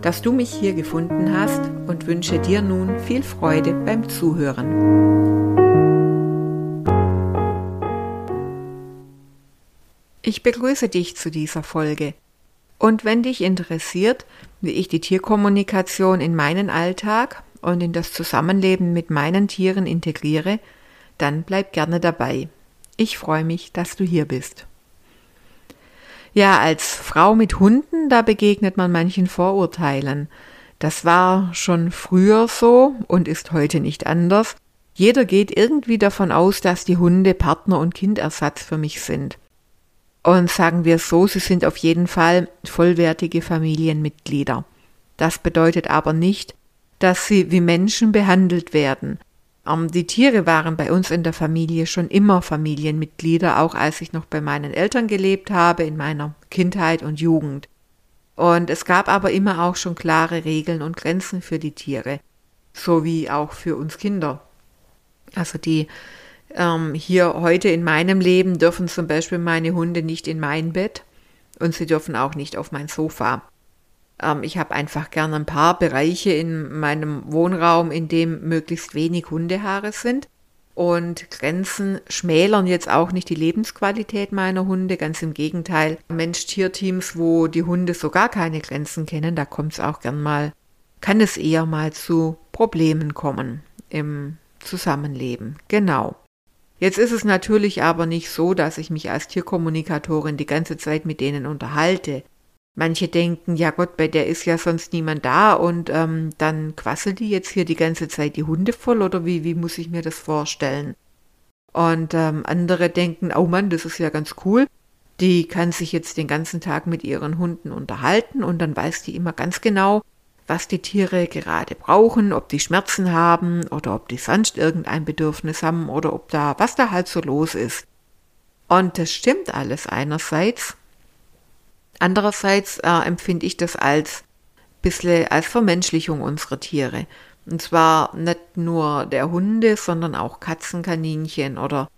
dass du mich hier gefunden hast und wünsche dir nun viel Freude beim Zuhören. Ich begrüße dich zu dieser Folge. Und wenn dich interessiert, wie ich die Tierkommunikation in meinen Alltag und in das Zusammenleben mit meinen Tieren integriere, dann bleib gerne dabei. Ich freue mich, dass du hier bist. Ja, als Frau mit Hunden, da begegnet man manchen Vorurteilen. Das war schon früher so und ist heute nicht anders. Jeder geht irgendwie davon aus, dass die Hunde Partner und Kindersatz für mich sind. Und sagen wir so, sie sind auf jeden Fall vollwertige Familienmitglieder. Das bedeutet aber nicht, dass sie wie Menschen behandelt werden. Ähm, die Tiere waren bei uns in der Familie schon immer Familienmitglieder, auch als ich noch bei meinen Eltern gelebt habe, in meiner Kindheit und Jugend. Und es gab aber immer auch schon klare Regeln und Grenzen für die Tiere, sowie auch für uns Kinder. Also die ähm, hier heute in meinem Leben dürfen zum Beispiel meine Hunde nicht in mein Bett und sie dürfen auch nicht auf mein Sofa. Ähm, ich habe einfach gerne ein paar Bereiche in meinem Wohnraum, in dem möglichst wenig Hundehaare sind. Und Grenzen schmälern jetzt auch nicht die Lebensqualität meiner Hunde, ganz im Gegenteil. Mensch-Tier-Teams, wo die Hunde so gar keine Grenzen kennen, da kommt es auch gern mal, kann es eher mal zu Problemen kommen im Zusammenleben. Genau. Jetzt ist es natürlich aber nicht so, dass ich mich als Tierkommunikatorin die ganze Zeit mit denen unterhalte. Manche denken, ja Gott, bei der ist ja sonst niemand da und ähm, dann quasselt die jetzt hier die ganze Zeit die Hunde voll oder wie, wie muss ich mir das vorstellen? Und ähm, andere denken, oh Mann, das ist ja ganz cool. Die kann sich jetzt den ganzen Tag mit ihren Hunden unterhalten und dann weiß die immer ganz genau, was die Tiere gerade brauchen, ob die Schmerzen haben oder ob die sonst irgendein Bedürfnis haben oder ob da, was da halt so los ist. Und das stimmt alles einerseits. Andererseits äh, empfinde ich das als bisschen als Vermenschlichung unserer Tiere. Und zwar nicht nur der Hunde, sondern auch Katzen, Kaninchen oder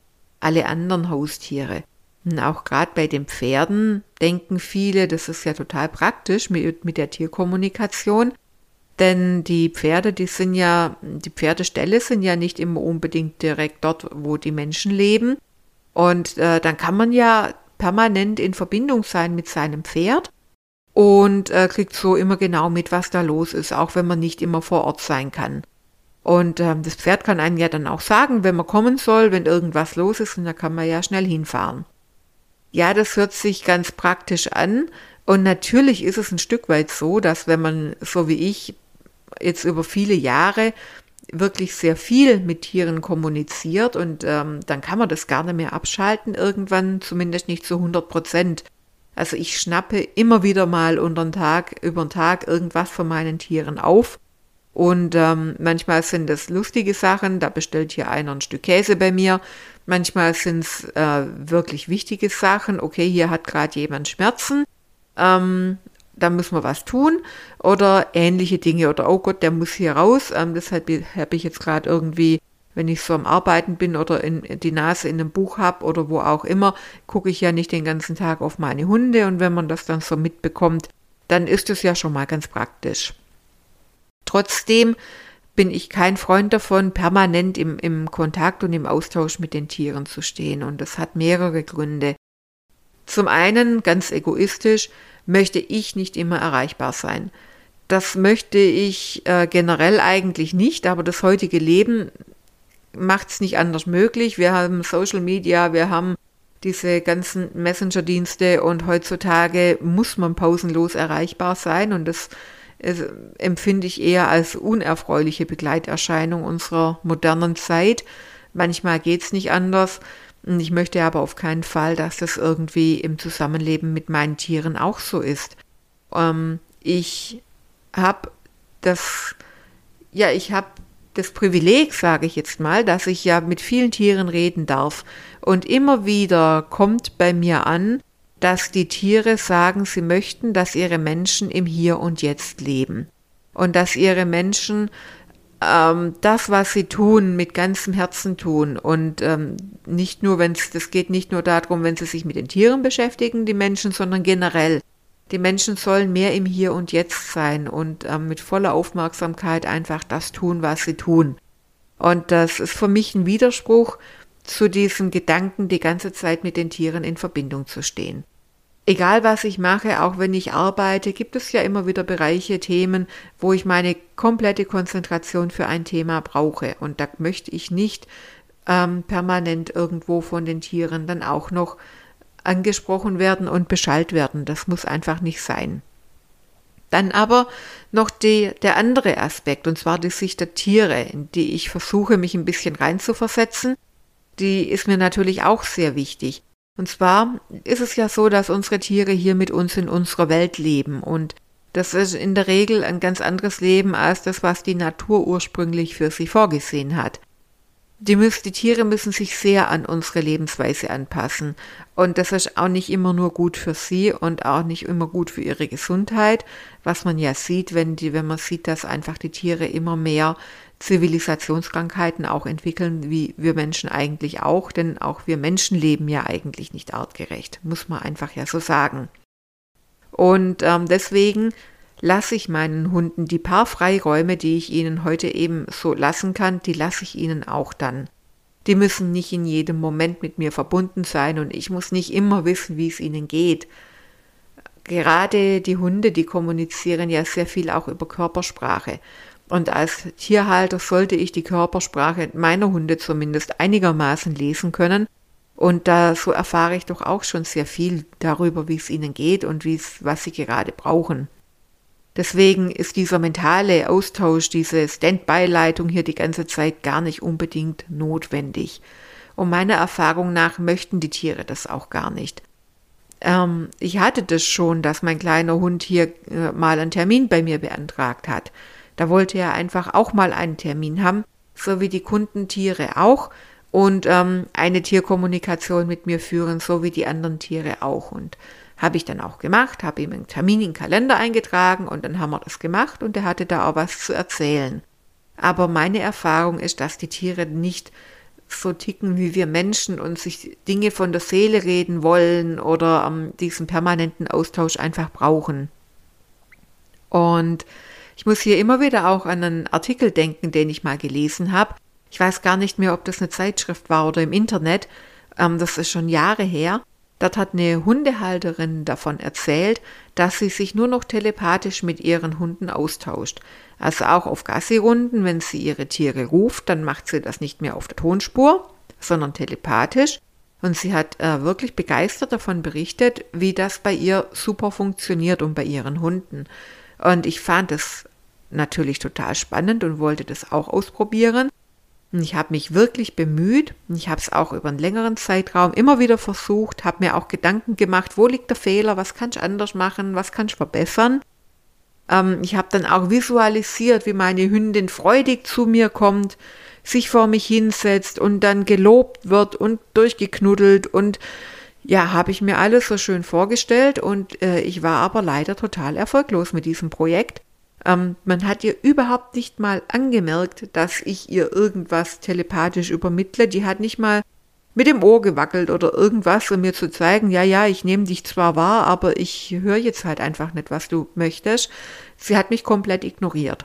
alle anderen Haustiere. Und auch gerade bei den Pferden denken viele, das ist ja total praktisch mit, mit der Tierkommunikation. Denn die Pferde, die sind ja, die Pferdeställe sind ja nicht immer unbedingt direkt dort, wo die Menschen leben. Und äh, dann kann man ja permanent in Verbindung sein mit seinem Pferd und äh, kriegt so immer genau mit, was da los ist, auch wenn man nicht immer vor Ort sein kann. Und ähm, das Pferd kann einem ja dann auch sagen, wenn man kommen soll, wenn irgendwas los ist, und da kann man ja schnell hinfahren. Ja, das hört sich ganz praktisch an. Und natürlich ist es ein Stück weit so, dass wenn man, so wie ich, jetzt über viele Jahre wirklich sehr viel mit Tieren kommuniziert und ähm, dann kann man das gar nicht mehr abschalten, irgendwann zumindest nicht zu 100 Prozent. Also ich schnappe immer wieder mal unter den Tag, über den Tag irgendwas von meinen Tieren auf. Und ähm, manchmal sind es lustige Sachen, da bestellt hier einer ein Stück Käse bei mir. Manchmal sind es äh, wirklich wichtige Sachen. Okay, hier hat gerade jemand Schmerzen. Ähm, da müssen wir was tun oder ähnliche Dinge oder oh Gott, der muss hier raus. Ähm, deshalb habe ich jetzt gerade irgendwie, wenn ich so am Arbeiten bin oder in, die Nase in einem Buch habe oder wo auch immer, gucke ich ja nicht den ganzen Tag auf meine Hunde und wenn man das dann so mitbekommt, dann ist es ja schon mal ganz praktisch. Trotzdem bin ich kein Freund davon, permanent im, im Kontakt und im Austausch mit den Tieren zu stehen. Und das hat mehrere Gründe. Zum einen, ganz egoistisch, möchte ich nicht immer erreichbar sein. Das möchte ich äh, generell eigentlich nicht, aber das heutige Leben macht es nicht anders möglich. Wir haben Social Media, wir haben diese ganzen Messenger-Dienste und heutzutage muss man pausenlos erreichbar sein und das empfinde ich eher als unerfreuliche Begleiterscheinung unserer modernen Zeit. Manchmal geht es nicht anders. Ich möchte aber auf keinen Fall, dass das irgendwie im Zusammenleben mit meinen Tieren auch so ist. Ähm, ich habe das, ja, ich habe das Privileg, sage ich jetzt mal, dass ich ja mit vielen Tieren reden darf. Und immer wieder kommt bei mir an, dass die Tiere sagen, sie möchten, dass ihre Menschen im Hier und Jetzt leben. Und dass ihre Menschen ähm, das, was sie tun, mit ganzem Herzen tun. Und ähm, nicht nur, wenn es, das geht nicht nur darum, wenn sie sich mit den Tieren beschäftigen, die Menschen, sondern generell. Die Menschen sollen mehr im Hier und Jetzt sein und ähm, mit voller Aufmerksamkeit einfach das tun, was sie tun. Und das ist für mich ein Widerspruch zu diesem Gedanken, die ganze Zeit mit den Tieren in Verbindung zu stehen. Egal was ich mache, auch wenn ich arbeite, gibt es ja immer wieder Bereiche, Themen, wo ich meine komplette Konzentration für ein Thema brauche. Und da möchte ich nicht ähm, permanent irgendwo von den Tieren dann auch noch angesprochen werden und beschallt werden. Das muss einfach nicht sein. Dann aber noch die, der andere Aspekt, und zwar die Sicht der Tiere, in die ich versuche, mich ein bisschen reinzuversetzen. Die ist mir natürlich auch sehr wichtig. Und zwar ist es ja so, dass unsere Tiere hier mit uns in unserer Welt leben und das ist in der Regel ein ganz anderes Leben als das, was die Natur ursprünglich für sie vorgesehen hat. Die, müssen, die Tiere müssen sich sehr an unsere Lebensweise anpassen. Und das ist auch nicht immer nur gut für sie und auch nicht immer gut für ihre Gesundheit, was man ja sieht, wenn, die, wenn man sieht, dass einfach die Tiere immer mehr Zivilisationskrankheiten auch entwickeln, wie wir Menschen eigentlich auch, denn auch wir Menschen leben ja eigentlich nicht artgerecht, muss man einfach ja so sagen. Und ähm, deswegen lasse ich meinen Hunden die paar Freiräume, die ich ihnen heute eben so lassen kann, die lasse ich ihnen auch dann. Die müssen nicht in jedem Moment mit mir verbunden sein und ich muss nicht immer wissen, wie es ihnen geht. Gerade die Hunde, die kommunizieren ja sehr viel auch über Körpersprache. Und als Tierhalter sollte ich die Körpersprache meiner Hunde zumindest einigermaßen lesen können. Und da so erfahre ich doch auch schon sehr viel darüber, wie es ihnen geht und wie was sie gerade brauchen. Deswegen ist dieser mentale Austausch, diese Standby-Leitung hier die ganze Zeit gar nicht unbedingt notwendig. Und meiner Erfahrung nach möchten die Tiere das auch gar nicht. Ähm, ich hatte das schon, dass mein kleiner Hund hier äh, mal einen Termin bei mir beantragt hat. Da wollte er einfach auch mal einen Termin haben, so wie die Kundentiere auch und ähm, eine Tierkommunikation mit mir führen, so wie die anderen Tiere auch. Und habe ich dann auch gemacht, habe ihm einen Termin in den Kalender eingetragen und dann haben wir das gemacht und er hatte da auch was zu erzählen. Aber meine Erfahrung ist, dass die Tiere nicht so ticken wie wir Menschen und sich Dinge von der Seele reden wollen oder ähm, diesen permanenten Austausch einfach brauchen. Und ich muss hier immer wieder auch an einen Artikel denken, den ich mal gelesen habe. Ich weiß gar nicht mehr, ob das eine Zeitschrift war oder im Internet. Ähm, das ist schon Jahre her. Dort hat eine Hundehalterin davon erzählt, dass sie sich nur noch telepathisch mit ihren Hunden austauscht. Also auch auf Gassi-Runden, wenn sie ihre Tiere ruft, dann macht sie das nicht mehr auf der Tonspur, sondern telepathisch. Und sie hat äh, wirklich begeistert davon berichtet, wie das bei ihr super funktioniert und bei ihren Hunden. Und ich fand es natürlich total spannend und wollte das auch ausprobieren. Und ich habe mich wirklich bemüht. Ich habe es auch über einen längeren Zeitraum immer wieder versucht, habe mir auch Gedanken gemacht, wo liegt der Fehler, was kann ich anders machen, was kann ich verbessern. Ähm, ich habe dann auch visualisiert, wie meine Hündin freudig zu mir kommt, sich vor mich hinsetzt und dann gelobt wird und durchgeknuddelt und ja, habe ich mir alles so schön vorgestellt und äh, ich war aber leider total erfolglos mit diesem Projekt. Ähm, man hat ihr überhaupt nicht mal angemerkt, dass ich ihr irgendwas telepathisch übermittle. Die hat nicht mal mit dem Ohr gewackelt oder irgendwas, um mir zu zeigen, ja, ja, ich nehme dich zwar wahr, aber ich höre jetzt halt einfach nicht, was du möchtest. Sie hat mich komplett ignoriert.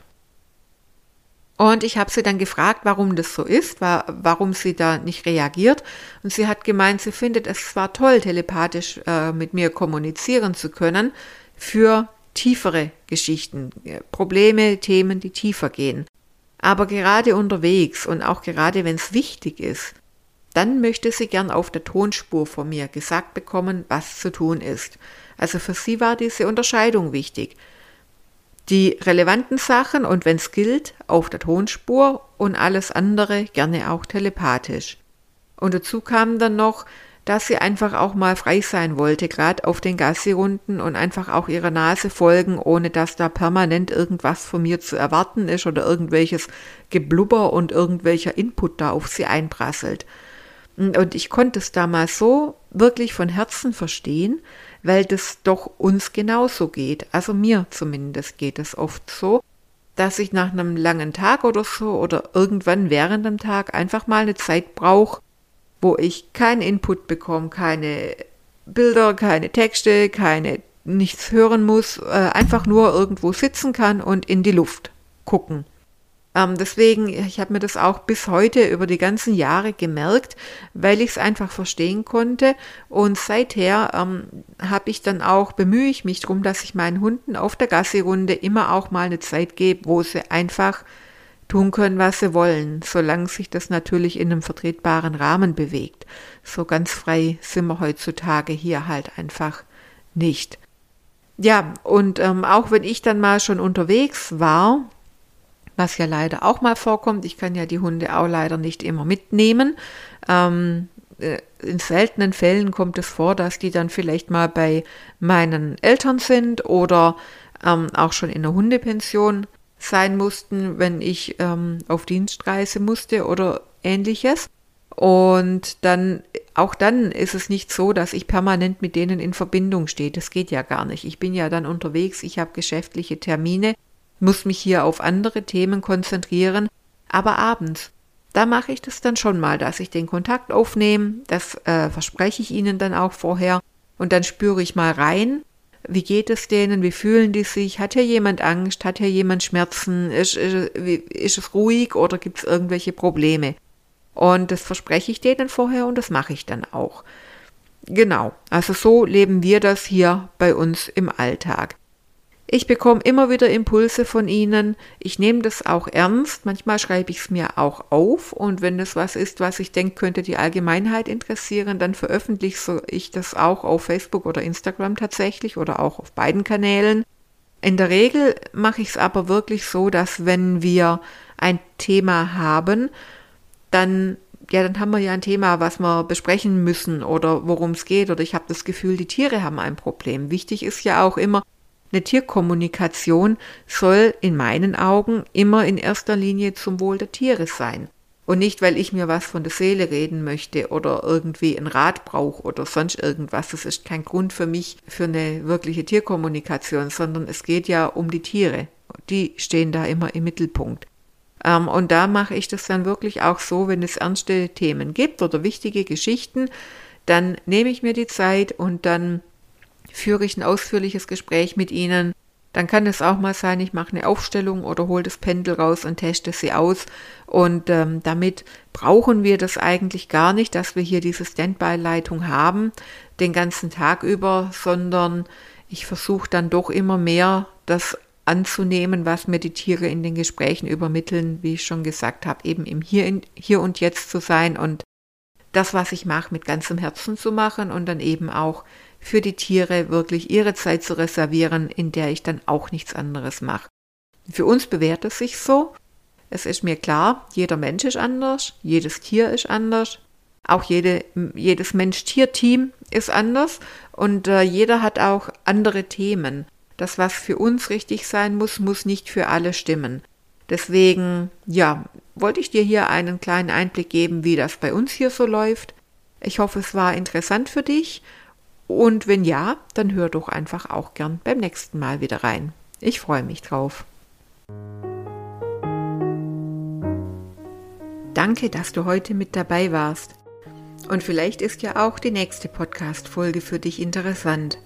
Und ich habe sie dann gefragt, warum das so ist, warum sie da nicht reagiert. Und sie hat gemeint, sie findet es zwar toll, telepathisch äh, mit mir kommunizieren zu können, für tiefere Geschichten, Probleme, Themen, die tiefer gehen. Aber gerade unterwegs und auch gerade wenn es wichtig ist, dann möchte sie gern auf der Tonspur von mir gesagt bekommen, was zu tun ist. Also für sie war diese Unterscheidung wichtig. Die relevanten Sachen und wenn es gilt, auf der Tonspur und alles andere gerne auch telepathisch. Und dazu kam dann noch, dass sie einfach auch mal frei sein wollte, gerade auf den Gassi-Runden und einfach auch ihrer Nase folgen, ohne dass da permanent irgendwas von mir zu erwarten ist oder irgendwelches Geblubber und irgendwelcher Input da auf sie einprasselt. Und ich konnte es damals so wirklich von Herzen verstehen, weil das doch uns genauso geht. Also mir zumindest geht es oft so, dass ich nach einem langen Tag oder so oder irgendwann während dem Tag einfach mal eine Zeit brauche, wo ich keinen Input bekomme, keine Bilder, keine Texte, keine nichts hören muss, äh, einfach nur irgendwo sitzen kann und in die Luft gucken. Ähm, deswegen, ich habe mir das auch bis heute über die ganzen Jahre gemerkt, weil ich es einfach verstehen konnte. Und seither ähm, habe ich dann auch, bemühe ich mich darum, dass ich meinen Hunden auf der Gassi-Runde immer auch mal eine Zeit gebe, wo sie einfach tun können, was sie wollen, solange sich das natürlich in einem vertretbaren Rahmen bewegt. So ganz frei sind wir heutzutage hier halt einfach nicht. Ja, und ähm, auch wenn ich dann mal schon unterwegs war, was ja leider auch mal vorkommt, ich kann ja die Hunde auch leider nicht immer mitnehmen. Ähm, äh, in seltenen Fällen kommt es vor, dass die dann vielleicht mal bei meinen Eltern sind oder ähm, auch schon in der Hundepension sein mussten, wenn ich ähm, auf Dienstreise musste oder ähnliches. Und dann, auch dann ist es nicht so, dass ich permanent mit denen in Verbindung stehe. Das geht ja gar nicht. Ich bin ja dann unterwegs, ich habe geschäftliche Termine, muss mich hier auf andere Themen konzentrieren. Aber abends, da mache ich das dann schon mal, dass ich den Kontakt aufnehme. Das äh, verspreche ich Ihnen dann auch vorher. Und dann spüre ich mal rein, wie geht es denen? Wie fühlen die sich? Hat hier jemand Angst? Hat hier jemand Schmerzen? Ist, ist, ist es ruhig oder gibt es irgendwelche Probleme? Und das verspreche ich denen vorher und das mache ich dann auch. Genau, also so leben wir das hier bei uns im Alltag. Ich bekomme immer wieder Impulse von Ihnen. Ich nehme das auch ernst. Manchmal schreibe ich es mir auch auf. Und wenn es was ist, was ich denke, könnte die Allgemeinheit interessieren, dann veröffentliche ich das auch auf Facebook oder Instagram tatsächlich oder auch auf beiden Kanälen. In der Regel mache ich es aber wirklich so, dass wenn wir ein Thema haben, dann ja, dann haben wir ja ein Thema, was wir besprechen müssen oder worum es geht. Oder ich habe das Gefühl, die Tiere haben ein Problem. Wichtig ist ja auch immer, eine Tierkommunikation soll in meinen Augen immer in erster Linie zum Wohl der Tiere sein. Und nicht, weil ich mir was von der Seele reden möchte oder irgendwie einen Rat brauche oder sonst irgendwas. Das ist kein Grund für mich für eine wirkliche Tierkommunikation, sondern es geht ja um die Tiere. Die stehen da immer im Mittelpunkt. Ähm, und da mache ich das dann wirklich auch so, wenn es ernste Themen gibt oder wichtige Geschichten, dann nehme ich mir die Zeit und dann führe ich ein ausführliches Gespräch mit Ihnen. Dann kann es auch mal sein, ich mache eine Aufstellung oder hole das Pendel raus und teste sie aus. Und ähm, damit brauchen wir das eigentlich gar nicht, dass wir hier diese Standby-Leitung haben, den ganzen Tag über, sondern ich versuche dann doch immer mehr das anzunehmen, was mir die Tiere in den Gesprächen übermitteln, wie ich schon gesagt habe, eben im Hier, in, Hier und Jetzt zu sein und das, was ich mache, mit ganzem Herzen zu machen und dann eben auch für die Tiere wirklich ihre Zeit zu reservieren, in der ich dann auch nichts anderes mache. Für uns bewährt es sich so. Es ist mir klar, jeder Mensch ist anders, jedes Tier ist anders, auch jede, jedes Mensch-Tier-Team ist anders und äh, jeder hat auch andere Themen. Das, was für uns richtig sein muss, muss nicht für alle stimmen. Deswegen, ja, wollte ich dir hier einen kleinen Einblick geben, wie das bei uns hier so läuft. Ich hoffe, es war interessant für dich und wenn ja, dann hör doch einfach auch gern beim nächsten Mal wieder rein. Ich freue mich drauf. Danke, dass du heute mit dabei warst. Und vielleicht ist ja auch die nächste Podcast-Folge für dich interessant.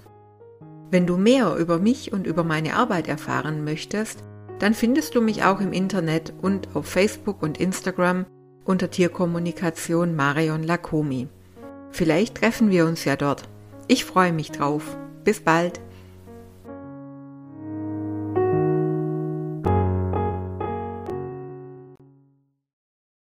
Wenn du mehr über mich und über meine Arbeit erfahren möchtest, dann findest du mich auch im Internet und auf Facebook und Instagram unter Tierkommunikation Marion Lakomi. Vielleicht treffen wir uns ja dort. Ich freue mich drauf. Bis bald.